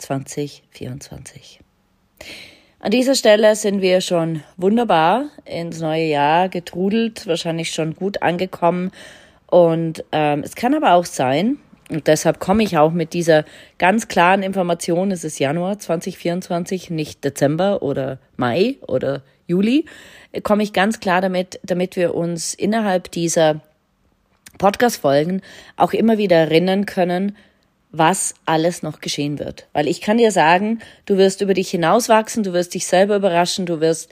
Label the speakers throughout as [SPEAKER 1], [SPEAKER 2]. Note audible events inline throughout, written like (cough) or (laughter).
[SPEAKER 1] 2024. An dieser Stelle sind wir schon wunderbar ins neue Jahr getrudelt, wahrscheinlich schon gut angekommen. Und ähm, es kann aber auch sein, und deshalb komme ich auch mit dieser ganz klaren Information, es ist Januar 2024, nicht Dezember oder Mai oder Juli, komme ich ganz klar damit, damit wir uns innerhalb dieser Podcast-Folgen auch immer wieder erinnern können, was alles noch geschehen wird. Weil ich kann dir sagen, du wirst über dich hinauswachsen, du wirst dich selber überraschen, du wirst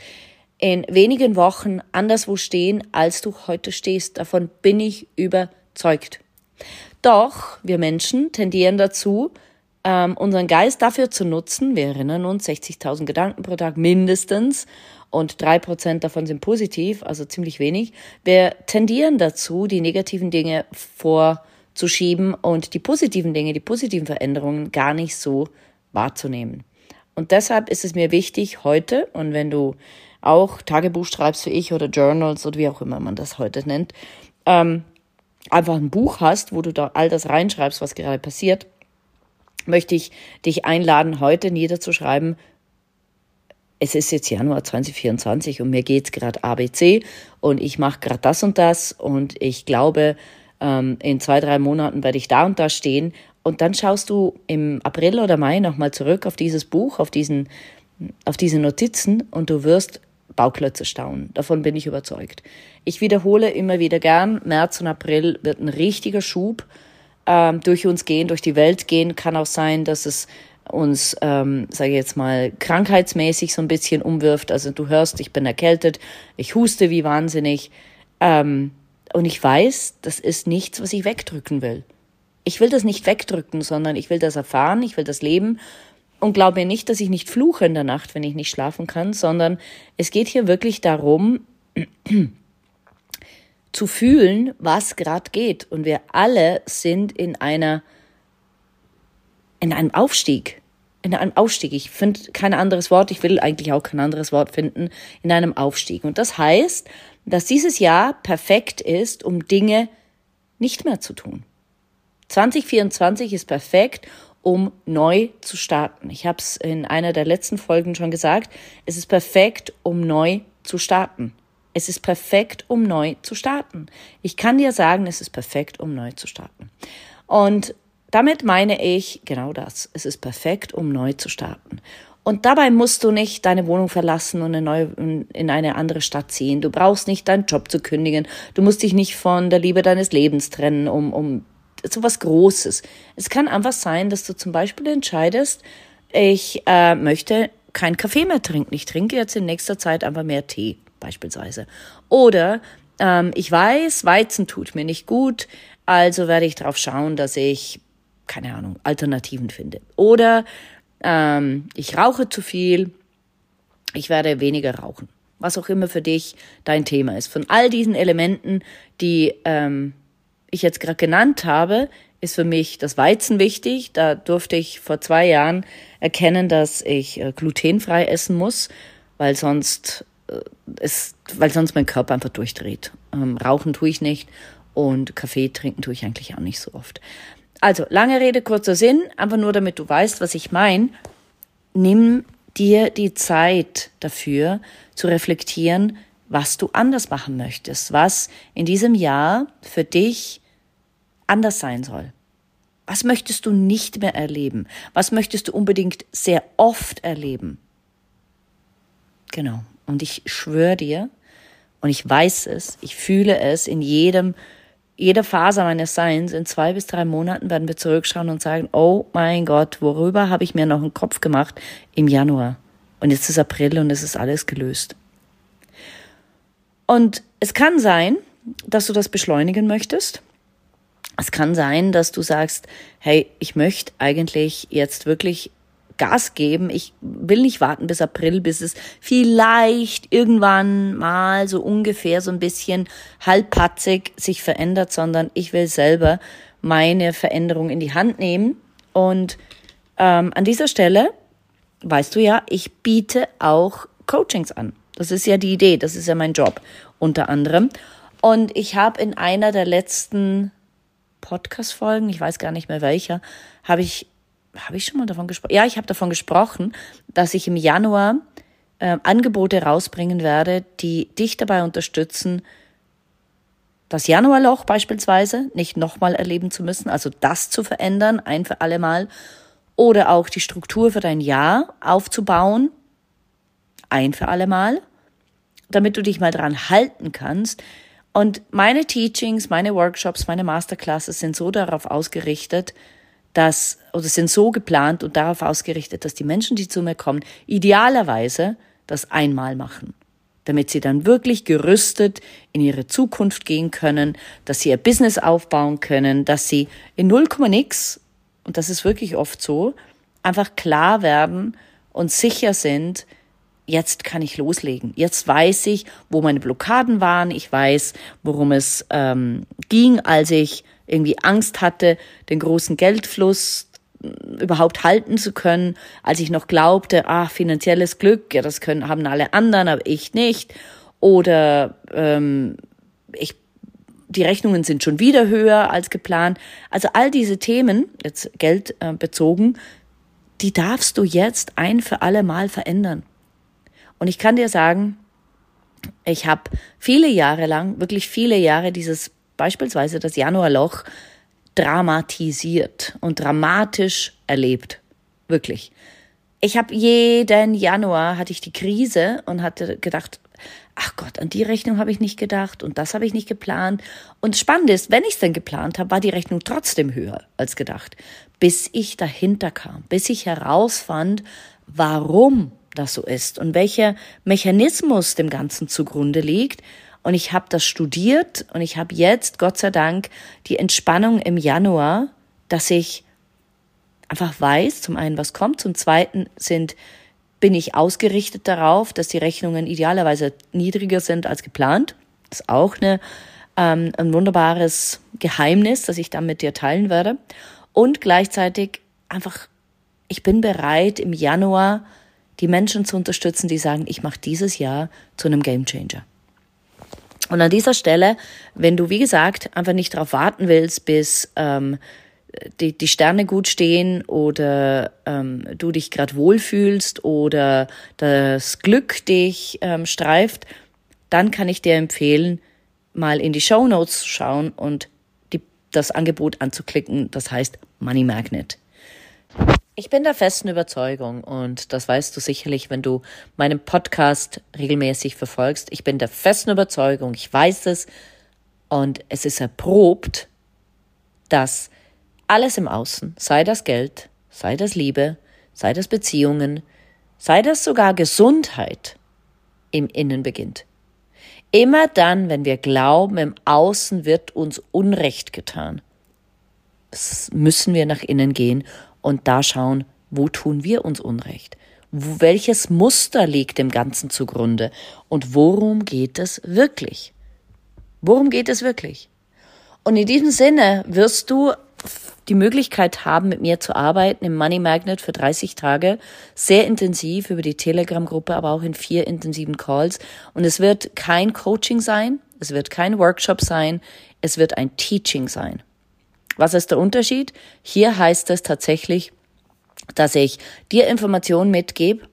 [SPEAKER 1] in wenigen Wochen anderswo stehen, als du heute stehst. Davon bin ich überzeugt. Doch wir Menschen tendieren dazu, ähm, unseren Geist dafür zu nutzen. Wir erinnern uns, 60.000 Gedanken pro Tag mindestens und drei Prozent davon sind positiv, also ziemlich wenig. Wir tendieren dazu, die negativen Dinge vor zu schieben und die positiven Dinge, die positiven Veränderungen gar nicht so wahrzunehmen. Und deshalb ist es mir wichtig heute, und wenn du auch Tagebuch schreibst wie ich oder Journals oder wie auch immer man das heute nennt, ähm, einfach ein Buch hast, wo du da all das reinschreibst, was gerade passiert, möchte ich dich einladen, heute niederzuschreiben, es ist jetzt Januar 2024 und mir geht's gerade ABC und ich mache gerade das und das und ich glaube, ähm, in zwei, drei Monaten werde ich da und da stehen. Und dann schaust du im April oder Mai nochmal zurück auf dieses Buch, auf, diesen, auf diese Notizen und du wirst Bauklötze staunen. Davon bin ich überzeugt. Ich wiederhole immer wieder gern, März und April wird ein richtiger Schub ähm, durch uns gehen, durch die Welt gehen. Kann auch sein, dass es uns, ähm, sage ich jetzt mal, krankheitsmäßig so ein bisschen umwirft. Also du hörst, ich bin erkältet, ich huste wie wahnsinnig. Ähm, und ich weiß, das ist nichts, was ich wegdrücken will. Ich will das nicht wegdrücken, sondern ich will das erfahren, ich will das leben und glaube nicht, dass ich nicht fluche in der Nacht, wenn ich nicht schlafen kann, sondern es geht hier wirklich darum, (clears throat) zu fühlen, was gerade geht. Und wir alle sind in einer, in einem Aufstieg. In einem Aufstieg. Ich finde kein anderes Wort. Ich will eigentlich auch kein anderes Wort finden. In einem Aufstieg. Und das heißt, dass dieses Jahr perfekt ist, um Dinge nicht mehr zu tun. 2024 ist perfekt, um neu zu starten. Ich habe es in einer der letzten Folgen schon gesagt. Es ist perfekt, um neu zu starten. Es ist perfekt, um neu zu starten. Ich kann dir sagen, es ist perfekt, um neu zu starten. Und damit meine ich genau das. Es ist perfekt, um neu zu starten. Und dabei musst du nicht deine Wohnung verlassen und eine neue, in eine andere Stadt ziehen. Du brauchst nicht deinen Job zu kündigen. Du musst dich nicht von der Liebe deines Lebens trennen, um, um so was Großes. Es kann einfach sein, dass du zum Beispiel entscheidest, ich äh, möchte kein Kaffee mehr trinken. Ich trinke jetzt in nächster Zeit einfach mehr Tee, beispielsweise. Oder ähm, ich weiß, Weizen tut mir nicht gut, also werde ich darauf schauen, dass ich, keine Ahnung, Alternativen finde. Oder ähm, ich rauche zu viel, ich werde weniger rauchen. Was auch immer für dich dein Thema ist. Von all diesen Elementen, die ähm, ich jetzt gerade genannt habe, ist für mich das Weizen wichtig. Da durfte ich vor zwei Jahren erkennen, dass ich äh, glutenfrei essen muss, weil sonst äh, ist, weil sonst mein Körper einfach durchdreht. Ähm, rauchen tue ich nicht und Kaffee trinken tue ich eigentlich auch nicht so oft. Also, lange Rede, kurzer Sinn, einfach nur damit du weißt, was ich meine. Nimm dir die Zeit dafür zu reflektieren, was du anders machen möchtest, was in diesem Jahr für dich anders sein soll. Was möchtest du nicht mehr erleben? Was möchtest du unbedingt sehr oft erleben? Genau. Und ich schwöre dir, und ich weiß es, ich fühle es in jedem, jeder Phase meines Seins, in zwei bis drei Monaten werden wir zurückschauen und sagen, oh mein Gott, worüber habe ich mir noch einen Kopf gemacht im Januar? Und jetzt ist April und es ist alles gelöst. Und es kann sein, dass du das beschleunigen möchtest. Es kann sein, dass du sagst, hey, ich möchte eigentlich jetzt wirklich Gas geben. Ich will nicht warten bis April, bis es vielleicht irgendwann mal so ungefähr so ein bisschen halbpatzig sich verändert, sondern ich will selber meine Veränderung in die Hand nehmen. Und ähm, an dieser Stelle, weißt du ja, ich biete auch Coachings an. Das ist ja die Idee, das ist ja mein Job unter anderem. Und ich habe in einer der letzten Podcast-Folgen, ich weiß gar nicht mehr welcher, habe ich, habe ich schon mal davon gesprochen? Ja, ich habe davon gesprochen, dass ich im Januar äh, Angebote rausbringen werde, die dich dabei unterstützen, das Januarloch beispielsweise nicht nochmal erleben zu müssen, also das zu verändern, ein für alle Mal, oder auch die Struktur für dein Jahr aufzubauen, ein für alle Mal, damit du dich mal dran halten kannst, und meine Teachings, meine Workshops, meine Masterclasses sind so darauf ausgerichtet, dass, oder sind so geplant und darauf ausgerichtet, dass die Menschen, die zu mir kommen, idealerweise das einmal machen. Damit sie dann wirklich gerüstet in ihre Zukunft gehen können, dass sie ihr Business aufbauen können, dass sie in 0, nix, und das ist wirklich oft so, einfach klar werden und sicher sind, jetzt kann ich loslegen. Jetzt weiß ich, wo meine Blockaden waren. Ich weiß, worum es ähm, ging, als ich irgendwie Angst hatte, den großen Geldfluss äh, überhaupt halten zu können, als ich noch glaubte, ah, finanzielles Glück, ja, das können haben alle anderen, aber ich nicht. Oder ähm, ich die Rechnungen sind schon wieder höher als geplant. Also all diese Themen, jetzt Geld äh, bezogen, die darfst du jetzt ein für alle Mal verändern. Und ich kann dir sagen, ich habe viele Jahre lang, wirklich viele Jahre dieses beispielsweise das Januarloch dramatisiert und dramatisch erlebt. Wirklich. Ich habe jeden Januar hatte ich die Krise und hatte gedacht, ach Gott, an die Rechnung habe ich nicht gedacht und das habe ich nicht geplant. Und spannend ist, wenn ich es denn geplant habe, war die Rechnung trotzdem höher als gedacht, bis ich dahinter kam, bis ich herausfand, warum das so ist und welcher Mechanismus dem Ganzen zugrunde liegt. Und ich habe das studiert und ich habe jetzt, Gott sei Dank, die Entspannung im Januar, dass ich einfach weiß, zum einen, was kommt, zum zweiten sind, bin ich ausgerichtet darauf, dass die Rechnungen idealerweise niedriger sind als geplant. Das ist auch eine, ähm, ein wunderbares Geheimnis, das ich dann mit dir teilen werde. Und gleichzeitig einfach, ich bin bereit, im Januar die Menschen zu unterstützen, die sagen, ich mache dieses Jahr zu einem Gamechanger. Und an dieser Stelle, wenn du, wie gesagt, einfach nicht darauf warten willst, bis ähm, die, die Sterne gut stehen oder ähm, du dich gerade wohlfühlst oder das Glück dich ähm, streift, dann kann ich dir empfehlen, mal in die Show Notes zu schauen und die, das Angebot anzuklicken, das heißt Money Magnet. Ich bin der festen Überzeugung, und das weißt du sicherlich, wenn du meinen Podcast regelmäßig verfolgst, ich bin der festen Überzeugung, ich weiß es, und es ist erprobt, dass alles im Außen, sei das Geld, sei das Liebe, sei das Beziehungen, sei das sogar Gesundheit, im Innen beginnt. Immer dann, wenn wir glauben, im Außen wird uns Unrecht getan, müssen wir nach innen gehen und da schauen, wo tun wir uns Unrecht? Welches Muster liegt dem Ganzen zugrunde? Und worum geht es wirklich? Worum geht es wirklich? Und in diesem Sinne wirst du die Möglichkeit haben, mit mir zu arbeiten im Money Magnet für 30 Tage, sehr intensiv über die Telegram-Gruppe, aber auch in vier intensiven Calls. Und es wird kein Coaching sein, es wird kein Workshop sein, es wird ein Teaching sein. Was ist der Unterschied? Hier heißt es tatsächlich, dass ich dir Informationen mitgebe,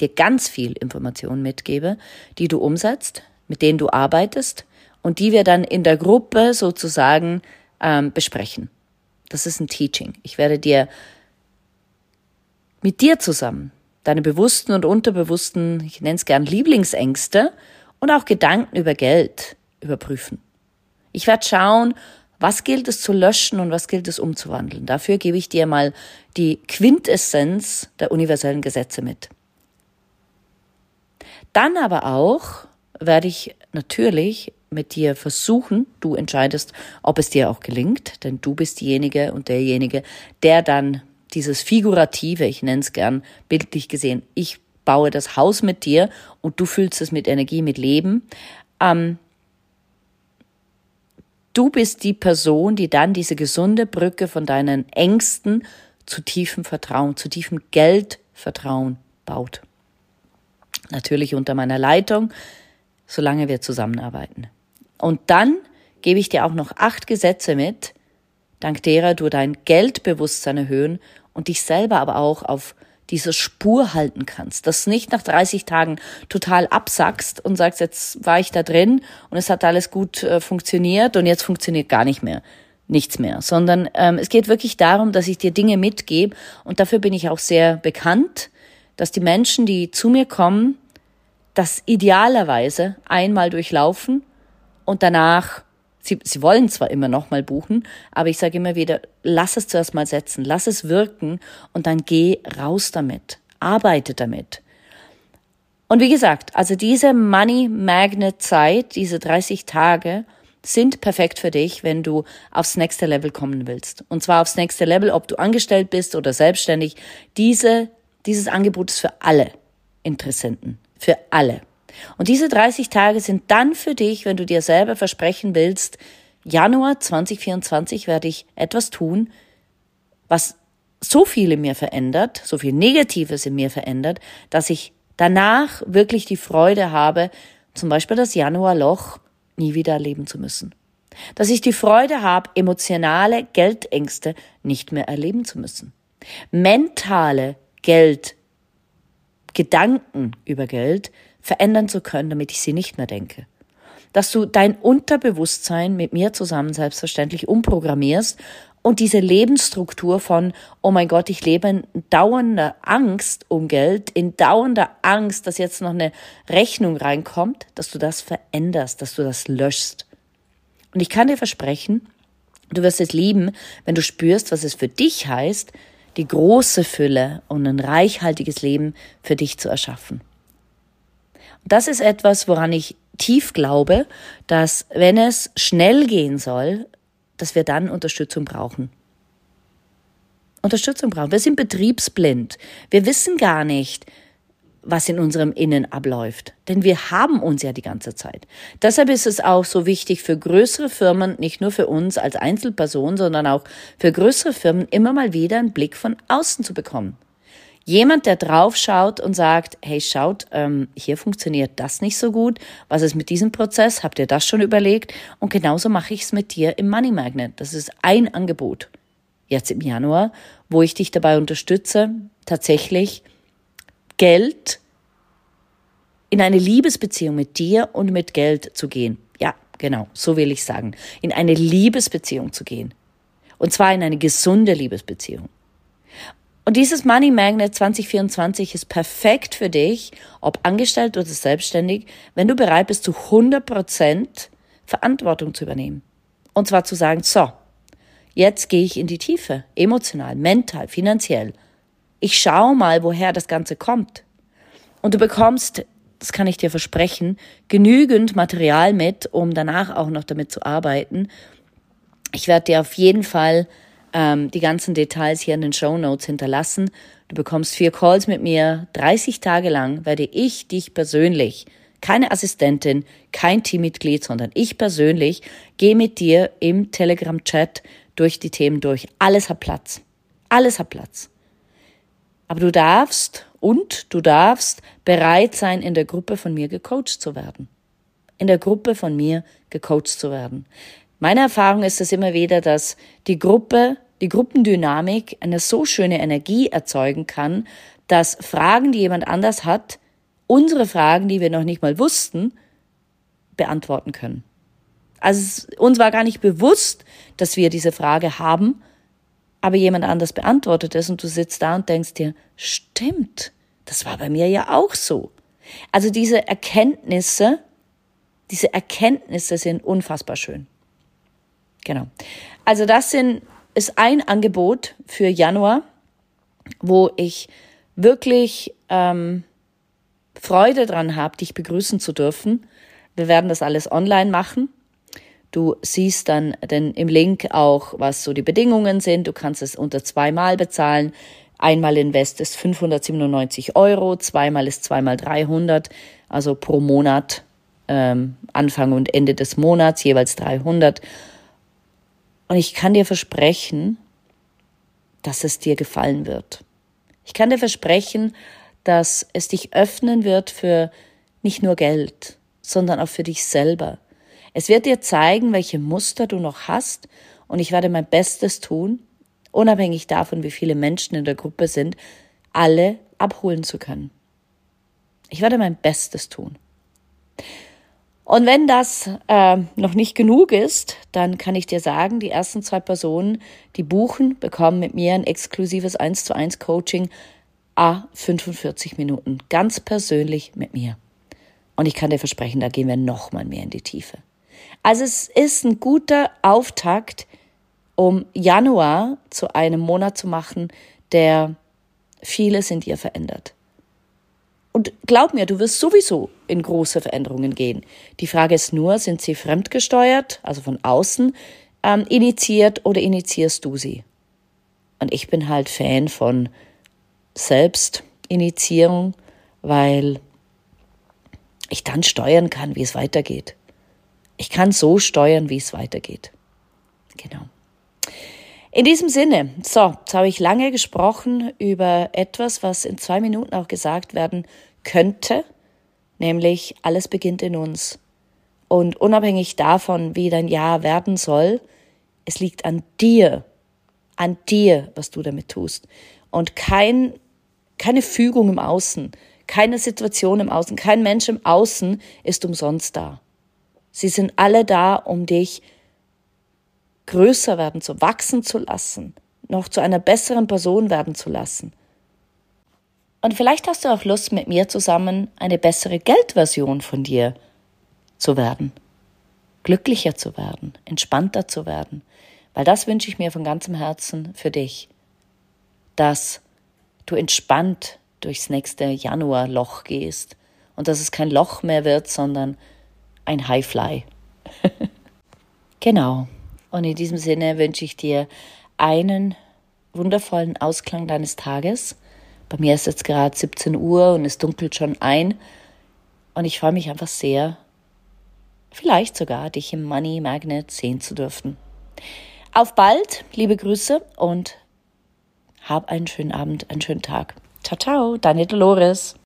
[SPEAKER 1] dir ganz viel Informationen mitgebe, die du umsetzt, mit denen du arbeitest und die wir dann in der Gruppe sozusagen ähm, besprechen. Das ist ein Teaching. Ich werde dir mit dir zusammen deine bewussten und unterbewussten, ich nenne es gern Lieblingsängste und auch Gedanken über Geld überprüfen. Ich werde schauen, was gilt es zu löschen und was gilt es umzuwandeln. Dafür gebe ich dir mal die Quintessenz der universellen Gesetze mit. Dann aber auch werde ich natürlich mit dir versuchen, du entscheidest, ob es dir auch gelingt, denn du bist diejenige und derjenige, der dann dieses Figurative, ich nenne es gern bildlich gesehen, ich baue das Haus mit dir und du füllst es mit Energie, mit Leben. Ähm, du bist die Person, die dann diese gesunde Brücke von deinen Ängsten zu tiefem Vertrauen, zu tiefem Geldvertrauen baut. Natürlich unter meiner Leitung, solange wir zusammenarbeiten. Und dann gebe ich dir auch noch acht Gesetze mit, dank derer du dein Geldbewusstsein erhöhen und dich selber aber auch auf diese Spur halten kannst, dass nicht nach 30 Tagen total absackst und sagst, jetzt war ich da drin und es hat alles gut äh, funktioniert und jetzt funktioniert gar nicht mehr, nichts mehr, sondern ähm, es geht wirklich darum, dass ich dir Dinge mitgebe und dafür bin ich auch sehr bekannt, dass die Menschen, die zu mir kommen, das idealerweise einmal durchlaufen und danach Sie, sie wollen zwar immer noch mal buchen, aber ich sage immer wieder, lass es zuerst mal setzen, lass es wirken und dann geh raus damit, arbeite damit. Und wie gesagt, also diese Money Magnet Zeit, diese 30 Tage, sind perfekt für dich, wenn du aufs nächste Level kommen willst. Und zwar aufs nächste Level, ob du angestellt bist oder selbstständig. Diese, dieses Angebot ist für alle Interessenten. Für alle. Und diese 30 Tage sind dann für dich, wenn du dir selber versprechen willst, Januar 2024 werde ich etwas tun, was so viel in mir verändert, so viel Negatives in mir verändert, dass ich danach wirklich die Freude habe, zum Beispiel das Januarloch nie wieder erleben zu müssen. Dass ich die Freude habe, emotionale Geldängste nicht mehr erleben zu müssen. Mentale Geld, Gedanken über Geld verändern zu können, damit ich sie nicht mehr denke. Dass du dein Unterbewusstsein mit mir zusammen selbstverständlich umprogrammierst und diese Lebensstruktur von, oh mein Gott, ich lebe in dauernder Angst um Geld, in dauernder Angst, dass jetzt noch eine Rechnung reinkommt, dass du das veränderst, dass du das löschst. Und ich kann dir versprechen, du wirst es lieben, wenn du spürst, was es für dich heißt, die große Fülle und ein reichhaltiges Leben für dich zu erschaffen. Das ist etwas, woran ich tief glaube, dass wenn es schnell gehen soll, dass wir dann Unterstützung brauchen. Unterstützung brauchen. Wir sind betriebsblind. Wir wissen gar nicht, was in unserem Innen abläuft. Denn wir haben uns ja die ganze Zeit. Deshalb ist es auch so wichtig für größere Firmen, nicht nur für uns als Einzelperson, sondern auch für größere Firmen, immer mal wieder einen Blick von außen zu bekommen. Jemand, der drauf schaut und sagt, hey, schaut, ähm, hier funktioniert das nicht so gut. Was ist mit diesem Prozess? Habt ihr das schon überlegt? Und genauso mache ich es mit dir im Money Magnet. Das ist ein Angebot jetzt im Januar, wo ich dich dabei unterstütze, tatsächlich Geld in eine Liebesbeziehung mit dir und mit Geld zu gehen. Ja, genau, so will ich sagen. In eine Liebesbeziehung zu gehen. Und zwar in eine gesunde Liebesbeziehung. Und dieses Money Magnet 2024 ist perfekt für dich, ob angestellt oder selbstständig, wenn du bereit bist, zu 100 Prozent Verantwortung zu übernehmen. Und zwar zu sagen, so, jetzt gehe ich in die Tiefe, emotional, mental, finanziell. Ich schaue mal, woher das Ganze kommt. Und du bekommst, das kann ich dir versprechen, genügend Material mit, um danach auch noch damit zu arbeiten. Ich werde dir auf jeden Fall ähm, die ganzen Details hier in den Show Notes hinterlassen. Du bekommst vier Calls mit mir. 30 Tage lang werde ich dich persönlich, keine Assistentin, kein Teammitglied, sondern ich persönlich, gehe mit dir im Telegram-Chat durch die Themen durch. Alles hat Platz. Alles hat Platz. Aber du darfst und du darfst bereit sein, in der Gruppe von mir gecoacht zu werden. In der Gruppe von mir gecoacht zu werden. Meine Erfahrung ist es immer wieder, dass die Gruppe die Gruppendynamik eine so schöne Energie erzeugen kann, dass Fragen, die jemand anders hat, unsere Fragen, die wir noch nicht mal wussten, beantworten können. Also uns war gar nicht bewusst, dass wir diese Frage haben, aber jemand anders beantwortet es und du sitzt da und denkst dir, stimmt, das war bei mir ja auch so. Also diese Erkenntnisse, diese Erkenntnisse sind unfassbar schön. Genau. Also das sind, ist ein Angebot für Januar, wo ich wirklich ähm, Freude dran habe, dich begrüßen zu dürfen. Wir werden das alles online machen. Du siehst dann denn im Link auch, was so die Bedingungen sind. Du kannst es unter zweimal bezahlen. Einmal Invest ist 597 Euro, zweimal ist zweimal 300, also pro Monat, ähm, Anfang und Ende des Monats jeweils 300. Und ich kann dir versprechen, dass es dir gefallen wird. Ich kann dir versprechen, dass es dich öffnen wird für nicht nur Geld, sondern auch für dich selber. Es wird dir zeigen, welche Muster du noch hast und ich werde mein Bestes tun, unabhängig davon, wie viele Menschen in der Gruppe sind, alle abholen zu können. Ich werde mein Bestes tun. Und wenn das äh, noch nicht genug ist, dann kann ich dir sagen, die ersten zwei Personen, die buchen, bekommen mit mir ein exklusives 1 zu 1 Coaching a 45 Minuten, ganz persönlich mit mir. Und ich kann dir versprechen, da gehen wir noch mal mehr in die Tiefe. Also es ist ein guter Auftakt um Januar zu einem Monat zu machen, der vieles in dir verändert. Und glaub mir, du wirst sowieso in große Veränderungen gehen. Die Frage ist nur, sind sie fremdgesteuert, also von außen, ähm, initiiert oder initiierst du sie? Und ich bin halt Fan von Selbstinitiierung, weil ich dann steuern kann, wie es weitergeht. Ich kann so steuern, wie es weitergeht. Genau. In diesem Sinne, so, jetzt habe ich lange gesprochen über etwas, was in zwei Minuten auch gesagt werden könnte, nämlich alles beginnt in uns. Und unabhängig davon, wie dein Jahr werden soll, es liegt an dir, an dir, was du damit tust. Und kein, keine Fügung im Außen, keine Situation im Außen, kein Mensch im Außen ist umsonst da. Sie sind alle da, um dich größer werden zu, wachsen zu lassen, noch zu einer besseren Person werden zu lassen. Und vielleicht hast du auch Lust, mit mir zusammen eine bessere Geldversion von dir zu werden, glücklicher zu werden, entspannter zu werden, weil das wünsche ich mir von ganzem Herzen für dich, dass du entspannt durchs nächste Januarloch gehst und dass es kein Loch mehr wird, sondern ein Highfly. (laughs) genau. Und in diesem Sinne wünsche ich dir einen wundervollen Ausklang deines Tages. Bei mir ist jetzt gerade 17 Uhr und es dunkelt schon ein. Und ich freue mich einfach sehr, vielleicht sogar dich im Money Magnet sehen zu dürfen. Auf bald, liebe Grüße und hab einen schönen Abend, einen schönen Tag. Ciao, ciao, deine Dolores.